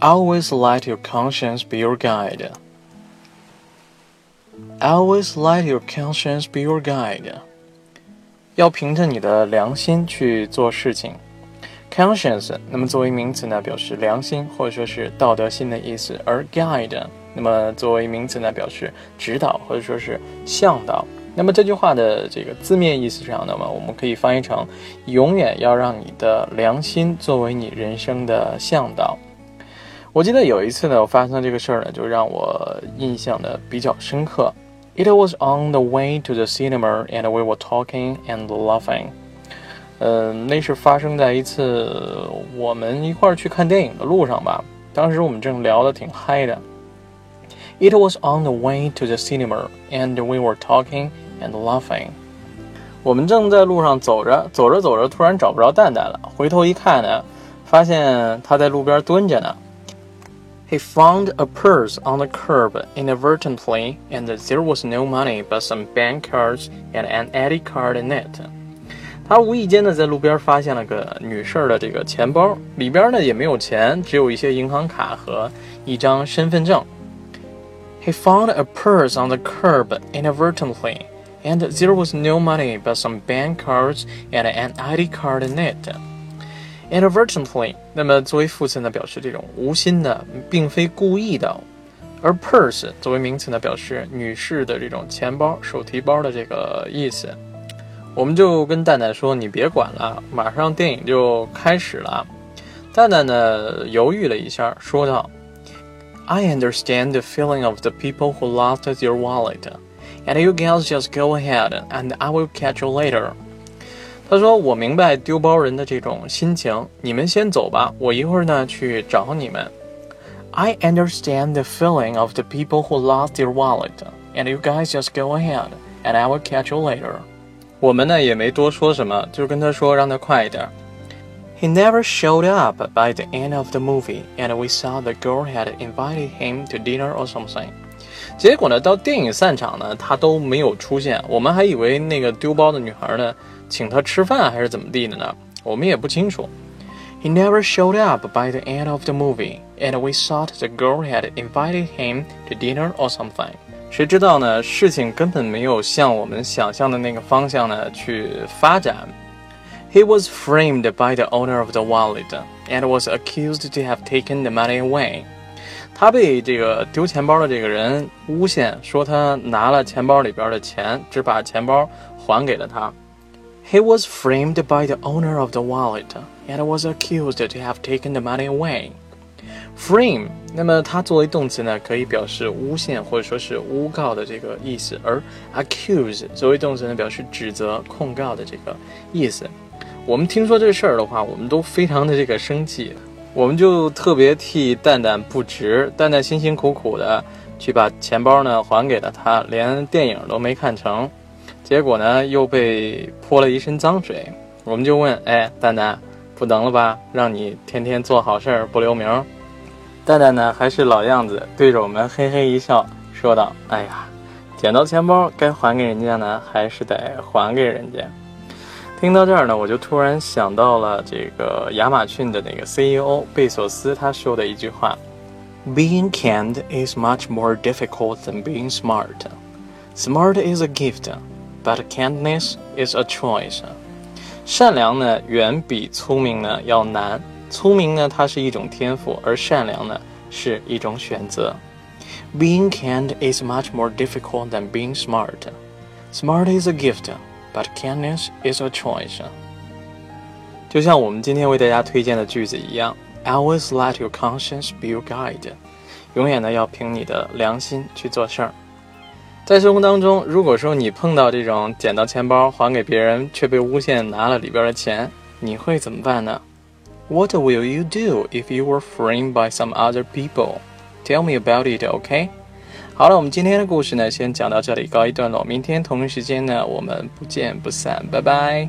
Always let your conscience be your guide. Always let your conscience be your guide. 要凭着你的良心去做事情。Conscience，那么作为名词呢，表示良心或者说是道德心的意思；而 guide，那么作为名词呢，表示指导或者说是向导。那么这句话的这个字面意思上，那么我们可以翻译成：永远要让你的良心作为你人生的向导。我记得有一次呢，我发生这个事儿呢，就让我印象的比较深刻。It was on the way to the cinema, and we were talking and laughing. 嗯，那是发生在一次我们一块儿去看电影的路上吧。当时我们正聊得挺嗨的。It was on the way to the cinema, and we were talking and laughing. 我们正在路上走着，走着走着，突然找不着蛋蛋了。回头一看呢，发现他在路边蹲着呢。He found a purse on the curb inadvertently, and there was no money but some bank cards and an ID card in it. 他无意间呢在路边发现了个女士的这个钱包，里边呢也没有钱，只有一些银行卡和一张身份证。He found a purse on the curb inadvertently, and there was no money but some bank cards and an ID card in it. Inadvertently，那么作为副词呢，表示这种无心的，并非故意的；而 purse 作为名词呢，表示女士的这种钱包、手提包的这个意思。我们就跟蛋蛋说：“你别管了，马上电影就开始了。”蛋蛋呢犹豫了一下，说道：“I understand the feeling of the people who lost their wallet, and you guys just go ahead, and I will catch you later.” 他说：“我明白丢包人的这种心情，你们先走吧，我一会儿呢去找你们。” I understand the feeling of the people who lost their wallet, and you guys just go ahead, and I will catch you later. 我们呢也没多说什么，就跟他说让他快一点。He never showed up by the end of the movie, and we saw the girl had invited him to dinner or something. 结果呢，到电影散场呢，他都没有出现。我们还以为那个丢包的女孩呢。请他吃饭还是怎么地的呢？我们也不清楚。He never showed up by the end of the movie, and we thought the girl had invited him to dinner or something. 谁知道呢？事情根本没有向我们想象的那个方向呢去发展。He was framed by the owner of the wallet and was accused to have taken the money away. 他被这个丢钱包的这个人诬陷，说他拿了钱包里边的钱，只把钱包还给了他。He was framed by the owner of the wallet and was accused to have taken the money away. Frame，那么它作为动词呢，可以表示诬陷或者说是诬告的这个意思；而 accuse 作为动词呢，表示指责、控告的这个意思。我们听说这事儿的话，我们都非常的这个生气，我们就特别替蛋蛋不值。蛋蛋辛辛苦苦的去把钱包呢还给了他，连电影都没看成。结果呢，又被泼了一身脏水。我们就问：“哎，蛋蛋，不能了吧？让你天天做好事儿不留名。”蛋蛋呢，还是老样子，对着我们嘿嘿一笑，说道：“哎呀，捡到钱包该还给人家呢，还是得还给人家。”听到这儿呢，我就突然想到了这个亚马逊的那个 CEO 贝索斯他说的一句话：“Being kind is much more difficult than being smart. Smart is a gift.” But kindness is a choice。善良呢，远比聪明呢要难。聪明呢，它是一种天赋，而善良呢，是一种选择。Being kind is much more difficult than being smart. Smart is a gift, but kindness is a choice. 就像我们今天为大家推荐的句子一样，Always let your conscience be your guide。永远呢，要凭你的良心去做事儿。在生活当中，如果说你碰到这种捡到钱包还给别人，却被诬陷拿了里边的钱，你会怎么办呢？What will you do if you were framed by some other people? Tell me about it, OK? 好了，我们今天的故事呢，先讲到这里，告一段落。明天同一时间呢，我们不见不散，拜拜。